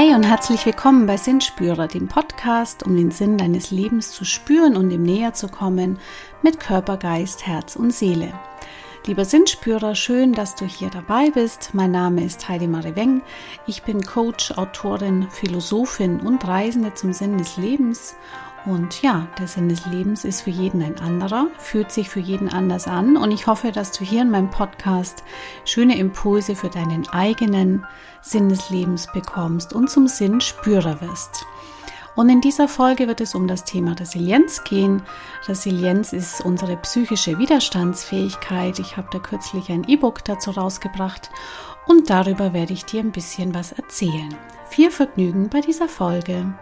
Hey und herzlich willkommen bei Sinnspürer, dem Podcast, um den Sinn deines Lebens zu spüren und ihm näher zu kommen mit Körper, Geist, Herz und Seele. Lieber Sinnspürer, schön, dass du hier dabei bist. Mein Name ist Heidi Marie Weng. Ich bin Coach, Autorin, Philosophin und Reisende zum Sinn des Lebens und ja, der Sinn des Lebens ist für jeden ein anderer, fühlt sich für jeden anders an. Und ich hoffe, dass du hier in meinem Podcast schöne Impulse für deinen eigenen Sinn des Lebens bekommst und zum Sinn Spürer wirst. Und in dieser Folge wird es um das Thema Resilienz gehen. Resilienz ist unsere psychische Widerstandsfähigkeit. Ich habe da kürzlich ein E-Book dazu rausgebracht und darüber werde ich dir ein bisschen was erzählen. Viel Vergnügen bei dieser Folge.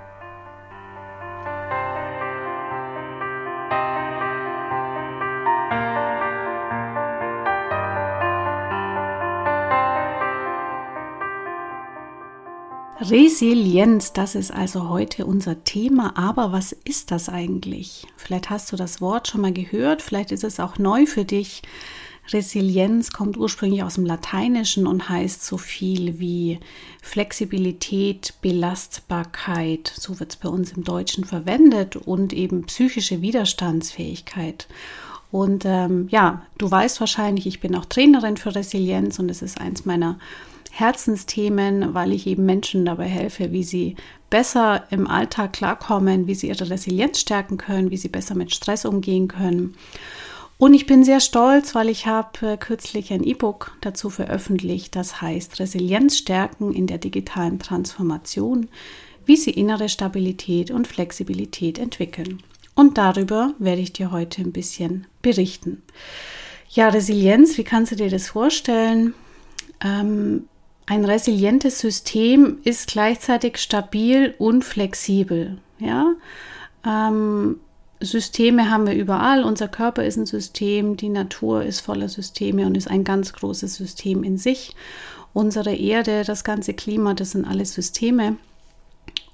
Resilienz, das ist also heute unser Thema. Aber was ist das eigentlich? Vielleicht hast du das Wort schon mal gehört, vielleicht ist es auch neu für dich. Resilienz kommt ursprünglich aus dem Lateinischen und heißt so viel wie Flexibilität, Belastbarkeit, so wird es bei uns im Deutschen verwendet, und eben psychische Widerstandsfähigkeit. Und ähm, ja, du weißt wahrscheinlich, ich bin auch Trainerin für Resilienz und es ist eins meiner Herzensthemen, weil ich eben Menschen dabei helfe, wie sie besser im Alltag klarkommen, wie sie ihre Resilienz stärken können, wie sie besser mit Stress umgehen können. Und ich bin sehr stolz, weil ich habe äh, kürzlich ein E-Book dazu veröffentlicht, das heißt Resilienz stärken in der digitalen Transformation, wie sie innere Stabilität und Flexibilität entwickeln. Und darüber werde ich dir heute ein bisschen berichten. Ja, Resilienz, wie kannst du dir das vorstellen? Ähm, ein resilientes System ist gleichzeitig stabil und flexibel. Ja? Ähm, Systeme haben wir überall. Unser Körper ist ein System, die Natur ist voller Systeme und ist ein ganz großes System in sich. Unsere Erde, das ganze Klima, das sind alles Systeme.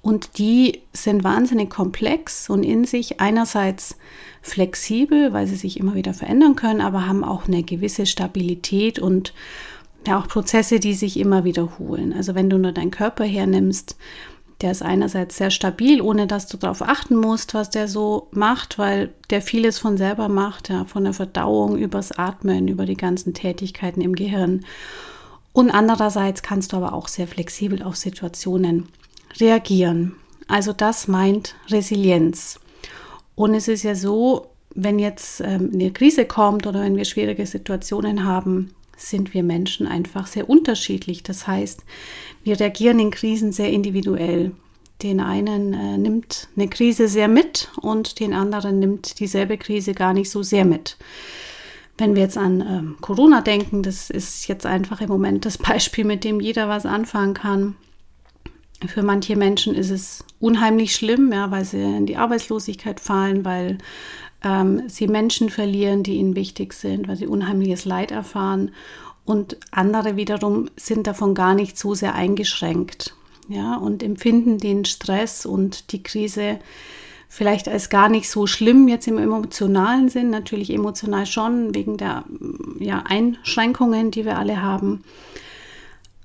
Und die sind wahnsinnig komplex und in sich einerseits flexibel, weil sie sich immer wieder verändern können, aber haben auch eine gewisse Stabilität und ja auch Prozesse, die sich immer wiederholen. Also wenn du nur deinen Körper hernimmst, der ist einerseits sehr stabil, ohne dass du darauf achten musst, was der so macht, weil der vieles von selber macht, ja, von der Verdauung übers Atmen, über die ganzen Tätigkeiten im Gehirn. Und andererseits kannst du aber auch sehr flexibel auf Situationen reagieren. Also das meint Resilienz. Und es ist ja so, wenn jetzt ähm, eine Krise kommt oder wenn wir schwierige Situationen haben, sind wir Menschen einfach sehr unterschiedlich. Das heißt, wir reagieren in Krisen sehr individuell. Den einen äh, nimmt eine Krise sehr mit und den anderen nimmt dieselbe Krise gar nicht so sehr mit. Wenn wir jetzt an äh, Corona denken, das ist jetzt einfach im Moment das Beispiel, mit dem jeder was anfangen kann. Für manche Menschen ist es unheimlich schlimm, ja, weil sie in die Arbeitslosigkeit fallen, weil ähm, sie Menschen verlieren, die ihnen wichtig sind, weil sie unheimliches Leid erfahren. Und andere wiederum sind davon gar nicht so sehr eingeschränkt. Ja, und empfinden den Stress und die Krise vielleicht als gar nicht so schlimm jetzt im emotionalen Sinn, natürlich emotional schon wegen der ja, Einschränkungen, die wir alle haben.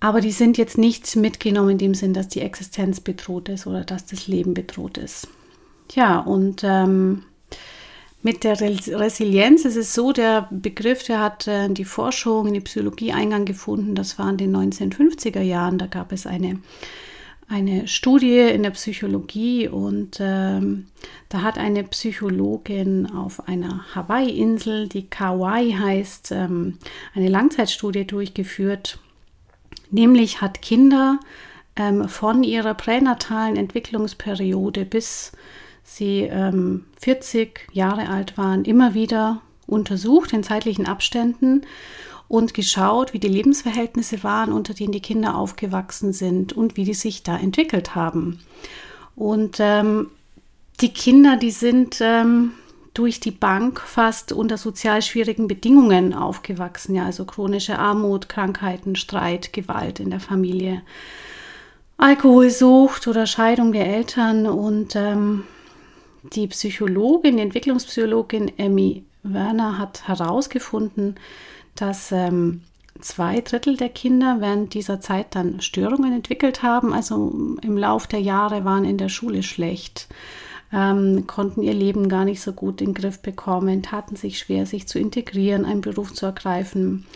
Aber die sind jetzt nicht mitgenommen in dem Sinn, dass die Existenz bedroht ist oder dass das Leben bedroht ist. Ja, und ähm, mit der Resilienz ist es so, der Begriff, der hat äh, die Forschung, in die Psychologie Eingang gefunden. Das war in den 1950er Jahren. Da gab es eine, eine Studie in der Psychologie und ähm, da hat eine Psychologin auf einer Hawaii-Insel, die Kauai heißt, ähm, eine Langzeitstudie durchgeführt. Nämlich hat Kinder ähm, von ihrer pränatalen Entwicklungsperiode bis sie ähm, 40 Jahre alt waren, immer wieder untersucht in zeitlichen Abständen und geschaut, wie die Lebensverhältnisse waren, unter denen die Kinder aufgewachsen sind und wie die sich da entwickelt haben. Und ähm, die Kinder, die sind ähm, durch die Bank fast unter sozial schwierigen Bedingungen aufgewachsen, ja, also chronische Armut, Krankheiten, Streit, Gewalt in der Familie, Alkoholsucht oder Scheidung der Eltern und ähm, die Psychologin, die Entwicklungspsychologin Emmy Werner hat herausgefunden, dass ähm, zwei Drittel der Kinder während dieser Zeit dann Störungen entwickelt haben. Also im Lauf der Jahre waren in der Schule schlecht, ähm, konnten ihr Leben gar nicht so gut in den Griff bekommen, taten sich schwer, sich zu integrieren, einen Beruf zu ergreifen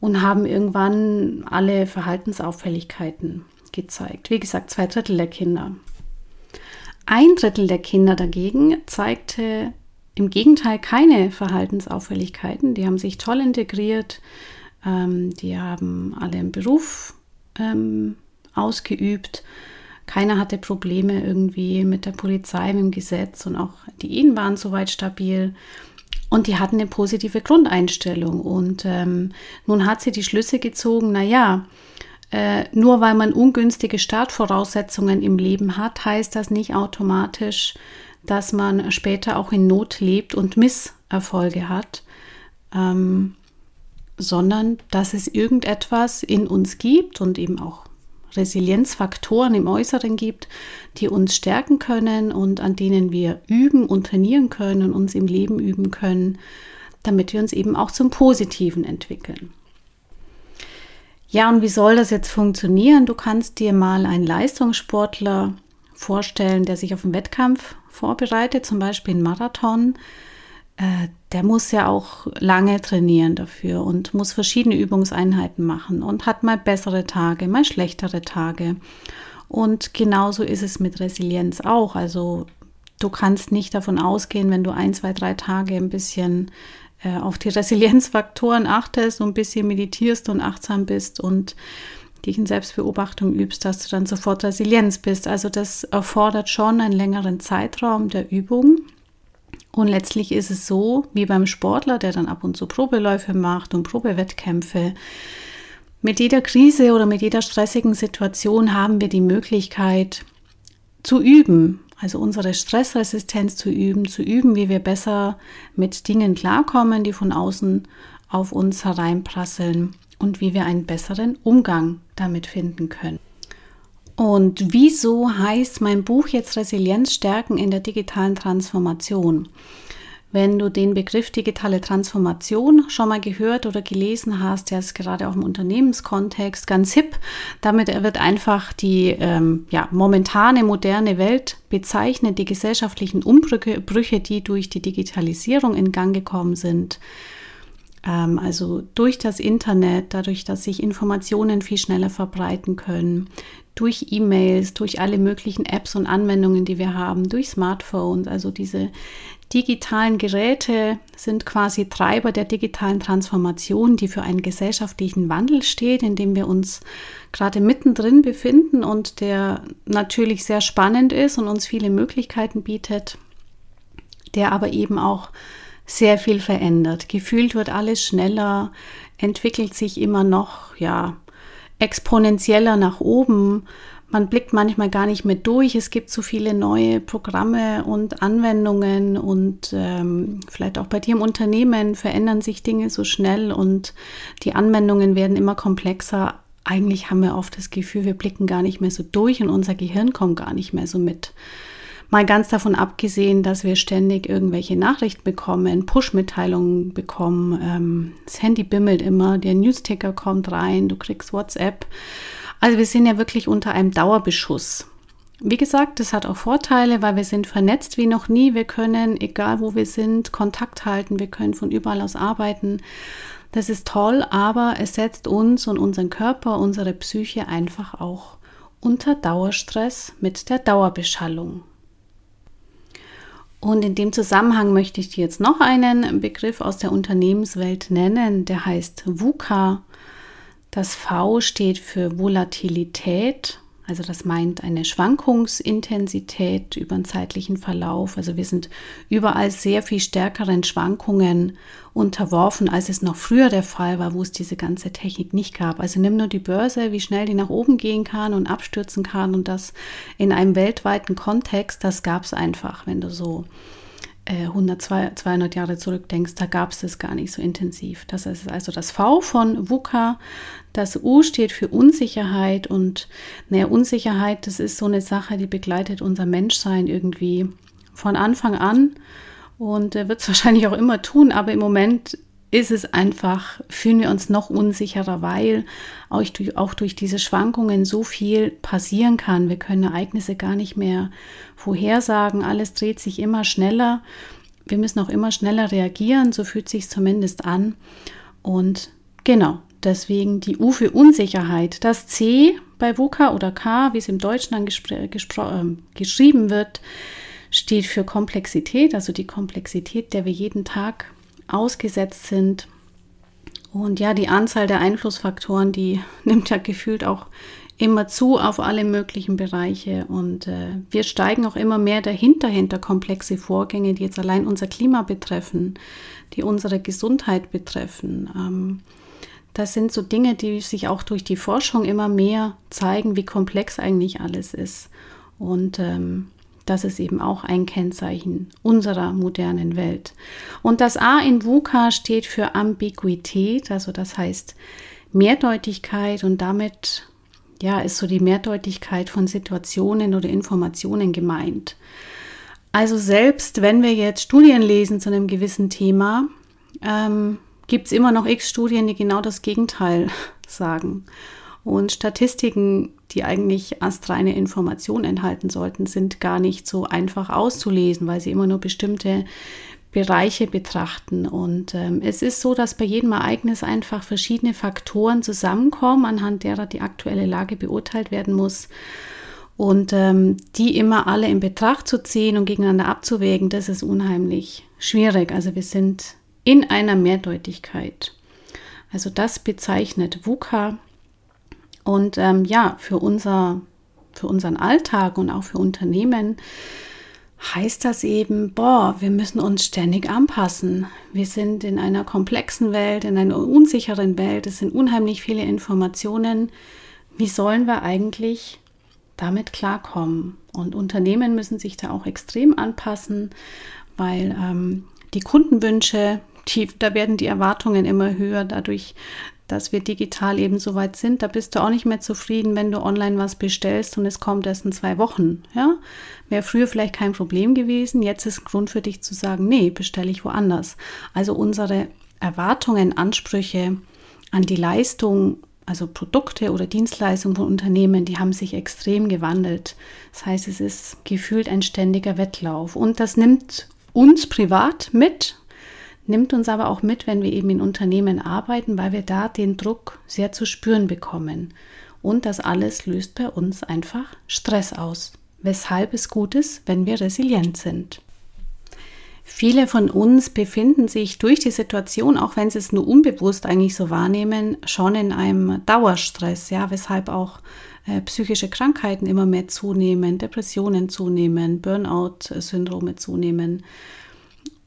und haben irgendwann alle Verhaltensauffälligkeiten gezeigt. Wie gesagt, zwei Drittel der Kinder. Ein Drittel der Kinder dagegen zeigte im Gegenteil keine Verhaltensauffälligkeiten. Die haben sich toll integriert, ähm, die haben alle einen Beruf ähm, ausgeübt. Keiner hatte Probleme irgendwie mit der Polizei, mit dem Gesetz und auch die Ehen waren soweit stabil. Und die hatten eine positive Grundeinstellung. Und ähm, nun hat sie die Schlüsse gezogen, naja, äh, nur weil man ungünstige Startvoraussetzungen im Leben hat, heißt das nicht automatisch, dass man später auch in Not lebt und Misserfolge hat, ähm, sondern dass es irgendetwas in uns gibt und eben auch Resilienzfaktoren im Äußeren gibt, die uns stärken können und an denen wir üben und trainieren können und uns im Leben üben können, damit wir uns eben auch zum Positiven entwickeln. Ja, und wie soll das jetzt funktionieren? Du kannst dir mal einen Leistungssportler vorstellen, der sich auf einen Wettkampf vorbereitet, zum Beispiel einen Marathon. Äh, der muss ja auch lange trainieren dafür und muss verschiedene Übungseinheiten machen und hat mal bessere Tage, mal schlechtere Tage. Und genauso ist es mit Resilienz auch. Also du kannst nicht davon ausgehen, wenn du ein, zwei, drei Tage ein bisschen äh, auf die Resilienzfaktoren achtest und ein bisschen meditierst und achtsam bist und dich in Selbstbeobachtung übst, dass du dann sofort Resilienz bist. Also das erfordert schon einen längeren Zeitraum der Übung. Und letztlich ist es so, wie beim Sportler, der dann ab und zu Probeläufe macht und Probewettkämpfe. Mit jeder Krise oder mit jeder stressigen Situation haben wir die Möglichkeit zu üben, also unsere Stressresistenz zu üben, zu üben, wie wir besser mit Dingen klarkommen, die von außen auf uns hereinprasseln und wie wir einen besseren Umgang damit finden können. Und wieso heißt mein Buch jetzt Resilienz stärken in der digitalen Transformation? Wenn du den Begriff digitale Transformation schon mal gehört oder gelesen hast, der ist gerade auch im Unternehmenskontext ganz hip. Damit wird einfach die ähm, ja, momentane moderne Welt bezeichnet, die gesellschaftlichen Umbrüche, die durch die Digitalisierung in Gang gekommen sind. Ähm, also durch das Internet, dadurch, dass sich Informationen viel schneller verbreiten können, durch E-Mails, durch alle möglichen Apps und Anwendungen, die wir haben, durch Smartphones, also diese digitalen Geräte sind quasi Treiber der digitalen Transformation, die für einen gesellschaftlichen Wandel steht, in dem wir uns gerade mittendrin befinden und der natürlich sehr spannend ist und uns viele Möglichkeiten bietet, der aber eben auch sehr viel verändert. Gefühlt wird alles schneller, entwickelt sich immer noch, ja, exponentieller nach oben man blickt manchmal gar nicht mehr durch. Es gibt so viele neue Programme und Anwendungen und ähm, vielleicht auch bei dir im Unternehmen verändern sich Dinge so schnell und die Anwendungen werden immer komplexer. Eigentlich haben wir oft das Gefühl, wir blicken gar nicht mehr so durch und unser Gehirn kommt gar nicht mehr so mit. Mal ganz davon abgesehen, dass wir ständig irgendwelche Nachrichten bekommen, Push-Mitteilungen bekommen, ähm, das Handy bimmelt immer, der Newsticker kommt rein, du kriegst WhatsApp. Also wir sind ja wirklich unter einem Dauerbeschuss. Wie gesagt, das hat auch Vorteile, weil wir sind vernetzt wie noch nie. Wir können, egal wo wir sind, Kontakt halten. Wir können von überall aus arbeiten. Das ist toll, aber es setzt uns und unseren Körper, unsere Psyche einfach auch unter Dauerstress mit der Dauerbeschallung. Und in dem Zusammenhang möchte ich dir jetzt noch einen Begriff aus der Unternehmenswelt nennen, der heißt VUCA. Das V steht für Volatilität, also das meint eine Schwankungsintensität über einen zeitlichen Verlauf. Also wir sind überall sehr viel stärkeren Schwankungen unterworfen, als es noch früher der Fall war, wo es diese ganze Technik nicht gab. Also nimm nur die Börse, wie schnell die nach oben gehen kann und abstürzen kann und das in einem weltweiten Kontext, das gab es einfach, wenn du so 100, 200 Jahre zurückdenkst, da gab es das gar nicht so intensiv. Das ist also das V von VUCA. Das U steht für Unsicherheit und naja, Unsicherheit, das ist so eine Sache, die begleitet unser Menschsein irgendwie von Anfang an und wird es wahrscheinlich auch immer tun, aber im Moment ist es einfach, fühlen wir uns noch unsicherer, weil auch durch, auch durch diese Schwankungen so viel passieren kann. Wir können Ereignisse gar nicht mehr vorhersagen. Alles dreht sich immer schneller. Wir müssen auch immer schneller reagieren. So fühlt sich zumindest an. Und genau, deswegen die U für Unsicherheit. Das C bei VUCA oder K, wie es im Deutschen dann äh, geschrieben wird, steht für Komplexität, also die Komplexität, der wir jeden Tag ausgesetzt sind. Und ja, die Anzahl der Einflussfaktoren, die nimmt ja gefühlt auch immer zu auf alle möglichen Bereiche. Und äh, wir steigen auch immer mehr dahinter, hinter komplexe Vorgänge, die jetzt allein unser Klima betreffen, die unsere Gesundheit betreffen. Ähm, das sind so Dinge, die sich auch durch die Forschung immer mehr zeigen, wie komplex eigentlich alles ist. Und ähm, das ist eben auch ein Kennzeichen unserer modernen Welt. Und das A in VUCA steht für Ambiguität, also das heißt Mehrdeutigkeit und damit ja, ist so die Mehrdeutigkeit von Situationen oder Informationen gemeint. Also selbst wenn wir jetzt Studien lesen zu einem gewissen Thema, ähm, gibt es immer noch x Studien, die genau das Gegenteil sagen. Und Statistiken, die eigentlich astreine Informationen enthalten sollten, sind gar nicht so einfach auszulesen, weil sie immer nur bestimmte Bereiche betrachten. Und ähm, es ist so, dass bei jedem Ereignis einfach verschiedene Faktoren zusammenkommen, anhand derer die aktuelle Lage beurteilt werden muss. Und ähm, die immer alle in Betracht zu ziehen und gegeneinander abzuwägen, das ist unheimlich schwierig. Also wir sind in einer Mehrdeutigkeit. Also das bezeichnet VUCA und ähm, ja, für, unser, für unseren Alltag und auch für Unternehmen heißt das eben, boah, wir müssen uns ständig anpassen. Wir sind in einer komplexen Welt, in einer unsicheren Welt. Es sind unheimlich viele Informationen. Wie sollen wir eigentlich damit klarkommen? Und Unternehmen müssen sich da auch extrem anpassen, weil ähm, die Kundenwünsche, die, da werden die Erwartungen immer höher. Dadurch dass wir digital eben so weit sind, da bist du auch nicht mehr zufrieden, wenn du online was bestellst und es kommt erst in zwei Wochen. Ja? Wäre früher vielleicht kein Problem gewesen. Jetzt ist Grund für dich zu sagen, nee, bestelle ich woanders. Also unsere Erwartungen, Ansprüche an die Leistung, also Produkte oder Dienstleistungen von Unternehmen, die haben sich extrem gewandelt. Das heißt, es ist gefühlt ein ständiger Wettlauf. Und das nimmt uns privat mit, nimmt uns aber auch mit, wenn wir eben in Unternehmen arbeiten, weil wir da den Druck sehr zu spüren bekommen. Und das alles löst bei uns einfach Stress aus, weshalb es gut ist, wenn wir resilient sind. Viele von uns befinden sich durch die Situation, auch wenn sie es nur unbewusst eigentlich so wahrnehmen, schon in einem Dauerstress, ja, weshalb auch äh, psychische Krankheiten immer mehr zunehmen, Depressionen zunehmen, Burnout-Syndrome zunehmen.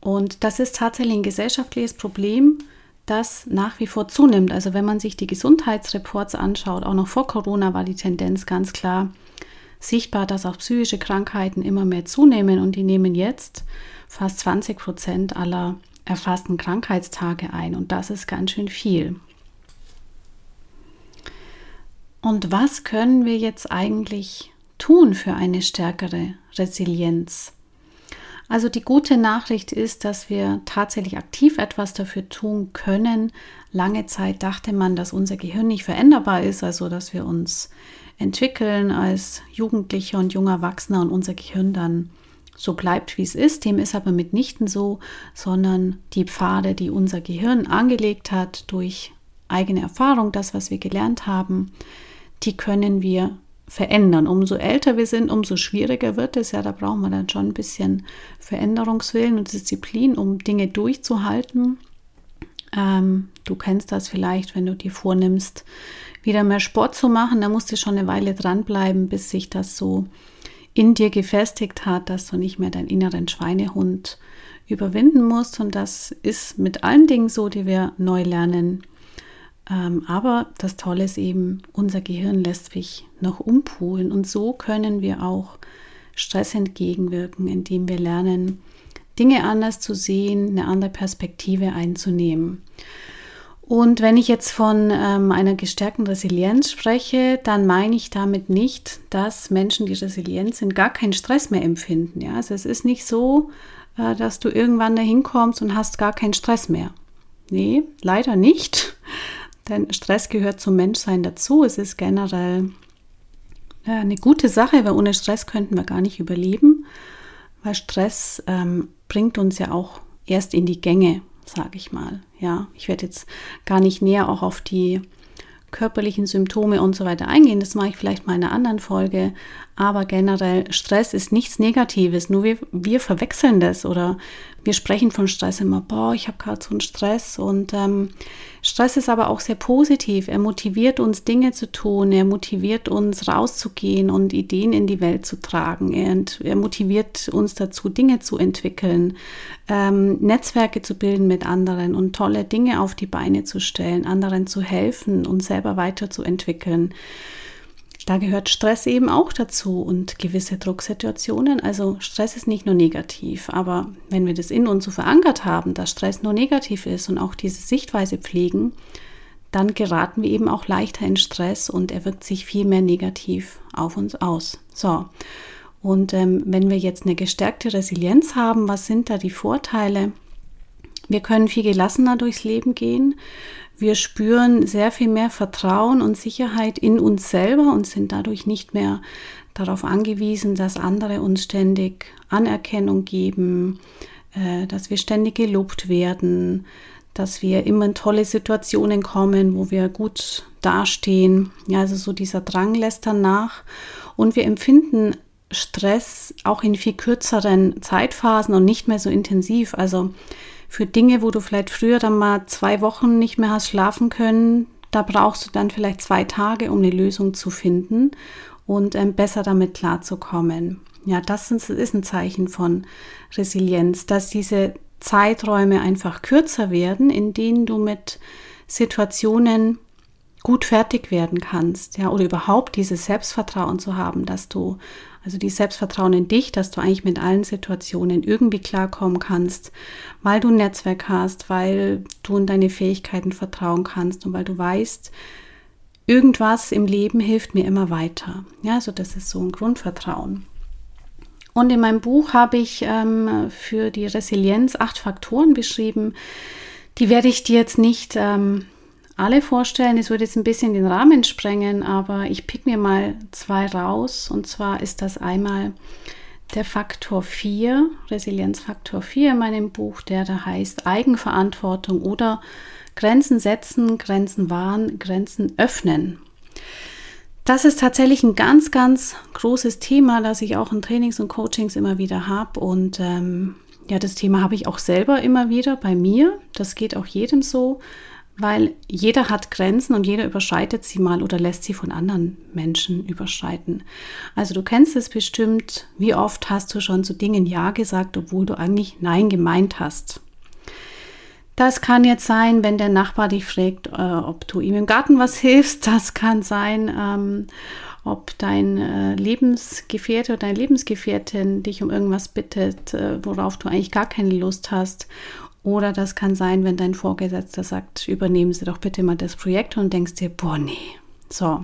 Und das ist tatsächlich ein gesellschaftliches Problem, das nach wie vor zunimmt. Also wenn man sich die Gesundheitsreports anschaut, auch noch vor Corona war die Tendenz ganz klar sichtbar, dass auch psychische Krankheiten immer mehr zunehmen und die nehmen jetzt fast 20 Prozent aller erfassten Krankheitstage ein und das ist ganz schön viel. Und was können wir jetzt eigentlich tun für eine stärkere Resilienz? Also die gute Nachricht ist, dass wir tatsächlich aktiv etwas dafür tun können. Lange Zeit dachte man, dass unser Gehirn nicht veränderbar ist, also dass wir uns entwickeln als Jugendliche und junger Erwachsener und unser Gehirn dann so bleibt, wie es ist. Dem ist aber mitnichten so, sondern die Pfade, die unser Gehirn angelegt hat durch eigene Erfahrung, das, was wir gelernt haben, die können wir verändern. Umso älter wir sind, umso schwieriger wird es. Ja, da brauchen wir dann schon ein bisschen Veränderungswillen und Disziplin, um Dinge durchzuhalten. Ähm, du kennst das vielleicht, wenn du dir vornimmst, wieder mehr Sport zu machen. Da musst du schon eine Weile dranbleiben, bis sich das so in dir gefestigt hat, dass du nicht mehr deinen inneren Schweinehund überwinden musst. Und das ist mit allen Dingen so, die wir neu lernen. Ähm, aber das Tolle ist eben, unser Gehirn lässt sich noch umpolen und so können wir auch Stress entgegenwirken, indem wir lernen, Dinge anders zu sehen, eine andere Perspektive einzunehmen. Und wenn ich jetzt von ähm, einer gestärkten Resilienz spreche, dann meine ich damit nicht, dass Menschen, die resilient sind, gar keinen Stress mehr empfinden. Ja? Also es ist nicht so, äh, dass du irgendwann dahin kommst und hast gar keinen Stress mehr. Nee, leider nicht. Denn Stress gehört zum Menschsein dazu. Es ist generell ja, eine gute Sache, weil ohne Stress könnten wir gar nicht überleben. Weil Stress ähm, bringt uns ja auch erst in die Gänge, sage ich mal. Ja, ich werde jetzt gar nicht näher auch auf die körperlichen Symptome und so weiter eingehen. Das mache ich vielleicht mal in einer anderen Folge. Aber generell, Stress ist nichts Negatives. Nur wir, wir verwechseln das oder wir sprechen von Stress immer, boah, ich habe gerade so einen Stress. Und ähm, Stress ist aber auch sehr positiv. Er motiviert uns, Dinge zu tun. Er motiviert uns, rauszugehen und Ideen in die Welt zu tragen. Er, er motiviert uns dazu, Dinge zu entwickeln, ähm, Netzwerke zu bilden mit anderen und tolle Dinge auf die Beine zu stellen, anderen zu helfen und selber weiterzuentwickeln. Da gehört Stress eben auch dazu und gewisse Drucksituationen. Also Stress ist nicht nur negativ, aber wenn wir das in uns so verankert haben, dass Stress nur negativ ist und auch diese Sichtweise pflegen, dann geraten wir eben auch leichter in Stress und er wirkt sich viel mehr negativ auf uns aus. So, und ähm, wenn wir jetzt eine gestärkte Resilienz haben, was sind da die Vorteile? Wir können viel gelassener durchs Leben gehen. Wir spüren sehr viel mehr Vertrauen und Sicherheit in uns selber und sind dadurch nicht mehr darauf angewiesen, dass andere uns ständig Anerkennung geben, äh, dass wir ständig gelobt werden, dass wir immer in tolle Situationen kommen, wo wir gut dastehen. Ja, also so dieser Drang lässt dann nach. Und wir empfinden Stress auch in viel kürzeren Zeitphasen und nicht mehr so intensiv. Also für Dinge, wo du vielleicht früher dann mal zwei Wochen nicht mehr hast schlafen können, da brauchst du dann vielleicht zwei Tage, um eine Lösung zu finden und ähm, besser damit klarzukommen. Ja, das ist ein Zeichen von Resilienz, dass diese Zeiträume einfach kürzer werden, in denen du mit Situationen gut fertig werden kannst, ja, oder überhaupt dieses Selbstvertrauen zu haben, dass du also die Selbstvertrauen in dich, dass du eigentlich mit allen Situationen irgendwie klarkommen kannst, weil du ein Netzwerk hast, weil du in deine Fähigkeiten vertrauen kannst und weil du weißt, irgendwas im Leben hilft mir immer weiter. Ja, also das ist so ein Grundvertrauen. Und in meinem Buch habe ich ähm, für die Resilienz acht Faktoren beschrieben. Die werde ich dir jetzt nicht ähm, alle vorstellen. Es würde jetzt ein bisschen den Rahmen sprengen, aber ich pick mir mal zwei raus. Und zwar ist das einmal der Faktor 4, Resilienzfaktor 4 in meinem Buch, der da heißt Eigenverantwortung oder Grenzen setzen, Grenzen wahren, Grenzen öffnen. Das ist tatsächlich ein ganz, ganz großes Thema, das ich auch in Trainings und Coachings immer wieder habe. Und ähm, ja, das Thema habe ich auch selber immer wieder bei mir. Das geht auch jedem so weil jeder hat Grenzen und jeder überschreitet sie mal oder lässt sie von anderen Menschen überschreiten. Also du kennst es bestimmt, wie oft hast du schon zu Dingen Ja gesagt, obwohl du eigentlich Nein gemeint hast. Das kann jetzt sein, wenn der Nachbar dich fragt, äh, ob du ihm im Garten was hilfst. Das kann sein, ähm, ob dein äh, Lebensgefährte oder deine Lebensgefährtin dich um irgendwas bittet, äh, worauf du eigentlich gar keine Lust hast. Oder das kann sein, wenn dein Vorgesetzter sagt, übernehmen Sie doch bitte mal das Projekt und denkst dir, boah, nee. So.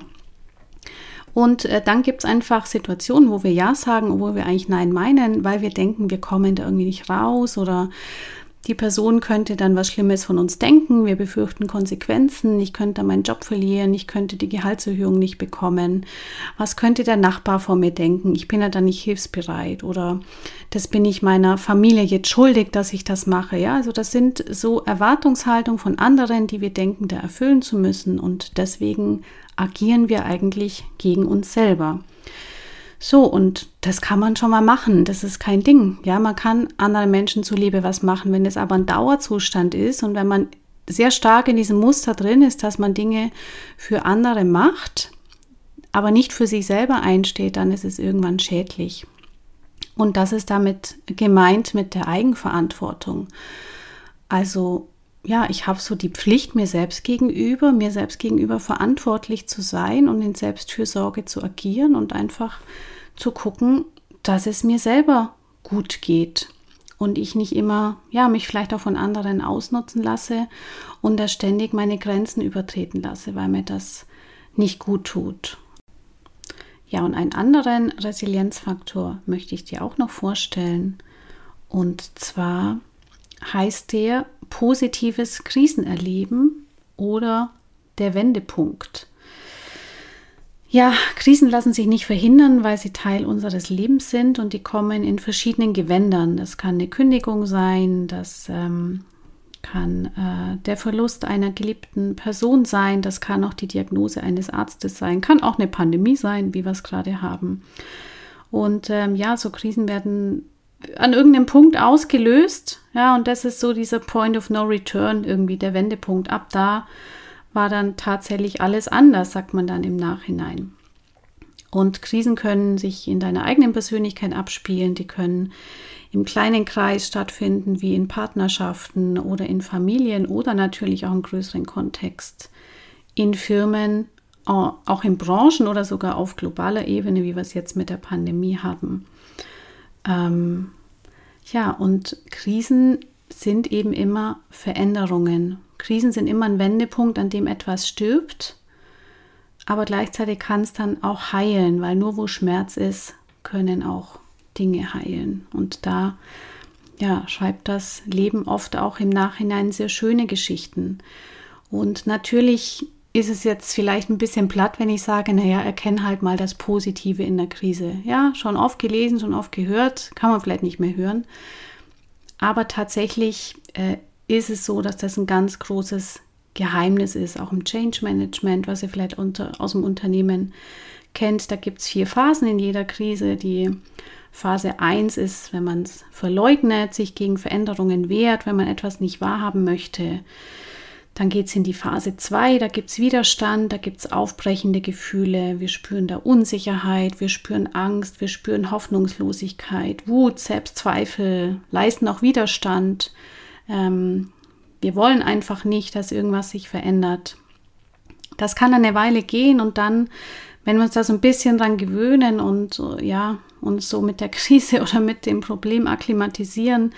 Und äh, dann gibt es einfach Situationen, wo wir Ja sagen, obwohl wir eigentlich Nein meinen, weil wir denken, wir kommen da irgendwie nicht raus oder die Person könnte dann was Schlimmes von uns denken, wir befürchten Konsequenzen, ich könnte meinen Job verlieren, ich könnte die Gehaltserhöhung nicht bekommen. Was könnte der Nachbar von mir denken? Ich bin ja dann nicht hilfsbereit oder das bin ich meiner Familie jetzt schuldig, dass ich das mache. Ja, also das sind so Erwartungshaltungen von anderen, die wir denken, da erfüllen zu müssen und deswegen agieren wir eigentlich gegen uns selber. So, und das kann man schon mal machen. Das ist kein Ding. Ja, man kann anderen Menschen zuliebe was machen. Wenn es aber ein Dauerzustand ist und wenn man sehr stark in diesem Muster drin ist, dass man Dinge für andere macht, aber nicht für sich selber einsteht, dann ist es irgendwann schädlich. Und das ist damit gemeint mit der Eigenverantwortung. Also ja, ich habe so die Pflicht, mir selbst gegenüber, mir selbst gegenüber verantwortlich zu sein und in Selbstfürsorge zu agieren und einfach zu gucken, dass es mir selber gut geht und ich nicht immer, ja, mich vielleicht auch von anderen ausnutzen lasse und da ständig meine Grenzen übertreten lasse, weil mir das nicht gut tut. Ja, und einen anderen Resilienzfaktor möchte ich dir auch noch vorstellen. Und zwar heißt der positives Krisenerleben oder der Wendepunkt. Ja, Krisen lassen sich nicht verhindern, weil sie Teil unseres Lebens sind und die kommen in verschiedenen Gewändern. Das kann eine Kündigung sein, das ähm, kann äh, der Verlust einer geliebten Person sein, das kann auch die Diagnose eines Arztes sein, kann auch eine Pandemie sein, wie wir es gerade haben. Und ähm, ja, so Krisen werden an irgendeinem Punkt ausgelöst, ja, und das ist so dieser Point of No Return, irgendwie der Wendepunkt. Ab da war dann tatsächlich alles anders, sagt man dann im Nachhinein. Und Krisen können sich in deiner eigenen Persönlichkeit abspielen, die können im kleinen Kreis stattfinden, wie in Partnerschaften oder in Familien oder natürlich auch im größeren Kontext, in Firmen, auch in Branchen oder sogar auf globaler Ebene, wie wir es jetzt mit der Pandemie haben. Ähm, ja, und Krisen sind eben immer Veränderungen. Krisen sind immer ein Wendepunkt, an dem etwas stirbt, aber gleichzeitig kann es dann auch heilen, weil nur wo Schmerz ist, können auch Dinge heilen. Und da ja, schreibt das Leben oft auch im Nachhinein sehr schöne Geschichten. Und natürlich ist es jetzt vielleicht ein bisschen platt, wenn ich sage, naja, erkenne halt mal das Positive in der Krise. Ja, schon oft gelesen, schon oft gehört, kann man vielleicht nicht mehr hören. Aber tatsächlich äh, ist es so, dass das ein ganz großes Geheimnis ist, auch im Change Management, was ihr vielleicht unter, aus dem Unternehmen kennt. Da gibt es vier Phasen in jeder Krise. Die Phase 1 ist, wenn man es verleugnet, sich gegen Veränderungen wehrt, wenn man etwas nicht wahrhaben möchte. Dann geht es in die Phase 2, da gibt es Widerstand, da gibt es aufbrechende Gefühle, wir spüren da Unsicherheit, wir spüren Angst, wir spüren Hoffnungslosigkeit, Wut, Selbstzweifel, leisten auch Widerstand. Ähm, wir wollen einfach nicht, dass irgendwas sich verändert. Das kann eine Weile gehen und dann, wenn wir uns da so ein bisschen dran gewöhnen und ja, uns so mit der Krise oder mit dem Problem akklimatisieren,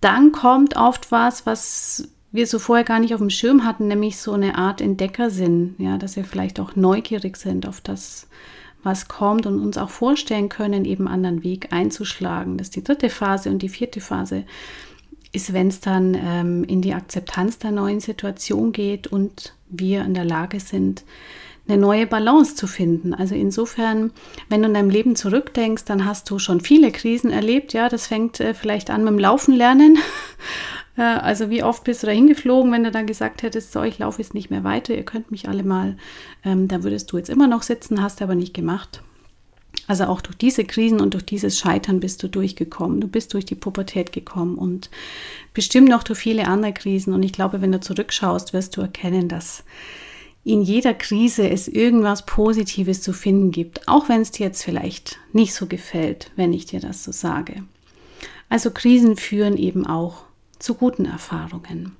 dann kommt oft was, was wir so vorher gar nicht auf dem Schirm hatten, nämlich so eine Art Entdeckersinn, ja, dass wir vielleicht auch neugierig sind auf das, was kommt und uns auch vorstellen können, eben einen anderen Weg einzuschlagen. Das ist die dritte Phase und die vierte Phase ist, wenn es dann ähm, in die Akzeptanz der neuen Situation geht und wir in der Lage sind, eine neue Balance zu finden. Also insofern, wenn du in deinem Leben zurückdenkst, dann hast du schon viele Krisen erlebt. Ja, das fängt äh, vielleicht an mit dem Laufen lernen also wie oft bist du da hingeflogen, wenn du dann gesagt hättest, so, ich laufe jetzt nicht mehr weiter, ihr könnt mich alle mal, ähm, da würdest du jetzt immer noch sitzen, hast aber nicht gemacht. Also auch durch diese Krisen und durch dieses Scheitern bist du durchgekommen. Du bist durch die Pubertät gekommen und bestimmt noch durch viele andere Krisen. Und ich glaube, wenn du zurückschaust, wirst du erkennen, dass in jeder Krise es irgendwas Positives zu finden gibt, auch wenn es dir jetzt vielleicht nicht so gefällt, wenn ich dir das so sage. Also Krisen führen eben auch zu guten Erfahrungen.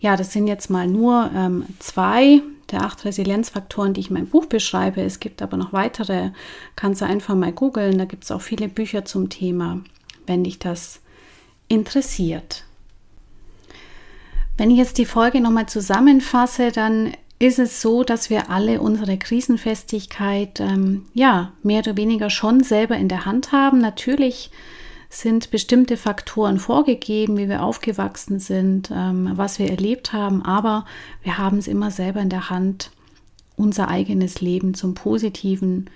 Ja, das sind jetzt mal nur ähm, zwei der acht Resilienzfaktoren, die ich in meinem Buch beschreibe. Es gibt aber noch weitere, kannst du einfach mal googeln. Da gibt es auch viele Bücher zum Thema, wenn dich das interessiert. Wenn ich jetzt die Folge nochmal zusammenfasse, dann ist es so, dass wir alle unsere Krisenfestigkeit ähm, ja mehr oder weniger schon selber in der Hand haben. Natürlich sind bestimmte Faktoren vorgegeben, wie wir aufgewachsen sind, ähm, was wir erlebt haben, aber wir haben es immer selber in der Hand, unser eigenes Leben zum Positiven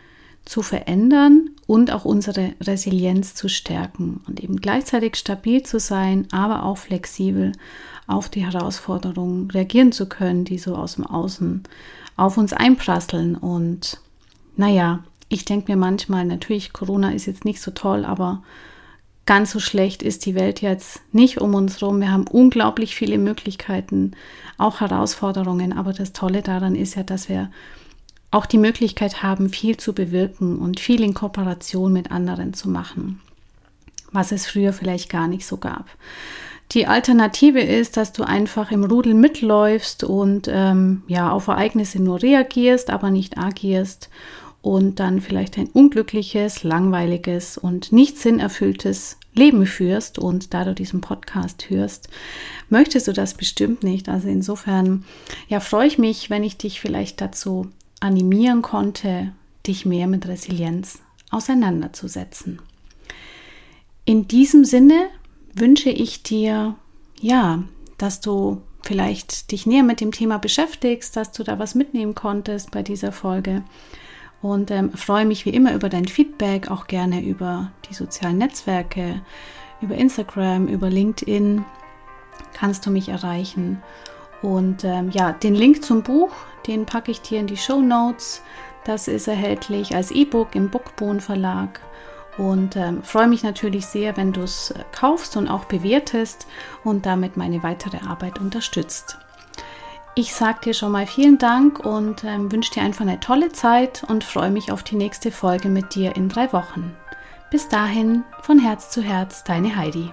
zu verändern und auch unsere Resilienz zu stärken und eben gleichzeitig stabil zu sein, aber auch flexibel auf die Herausforderungen reagieren zu können, die so aus dem Außen auf uns einprasseln. Und naja, ich denke mir manchmal, natürlich, Corona ist jetzt nicht so toll, aber ganz so schlecht ist die Welt jetzt nicht um uns herum. Wir haben unglaublich viele Möglichkeiten, auch Herausforderungen. Aber das Tolle daran ist ja, dass wir auch die Möglichkeit haben, viel zu bewirken und viel in Kooperation mit anderen zu machen, was es früher vielleicht gar nicht so gab. Die Alternative ist, dass du einfach im Rudel mitläufst und ähm, ja auf Ereignisse nur reagierst, aber nicht agierst und dann vielleicht ein unglückliches, langweiliges und nicht sinnerfülltes Leben führst und da du diesen Podcast hörst, möchtest du das bestimmt nicht. Also insofern, ja, freue ich mich, wenn ich dich vielleicht dazu animieren konnte, dich mehr mit Resilienz auseinanderzusetzen. In diesem Sinne wünsche ich dir, ja, dass du vielleicht dich näher mit dem Thema beschäftigst, dass du da was mitnehmen konntest bei dieser Folge. Und ähm, freue mich wie immer über dein Feedback, auch gerne über die sozialen Netzwerke, über Instagram, über LinkedIn kannst du mich erreichen. Und ähm, ja, den Link zum Buch, den packe ich dir in die Show Notes. Das ist erhältlich als E-Book im Bookboon Verlag. Und ähm, freue mich natürlich sehr, wenn du es äh, kaufst und auch bewertest und damit meine weitere Arbeit unterstützt. Ich sage dir schon mal vielen Dank und ähm, wünsche dir einfach eine tolle Zeit und freue mich auf die nächste Folge mit dir in drei Wochen. Bis dahin, von Herz zu Herz, deine Heidi.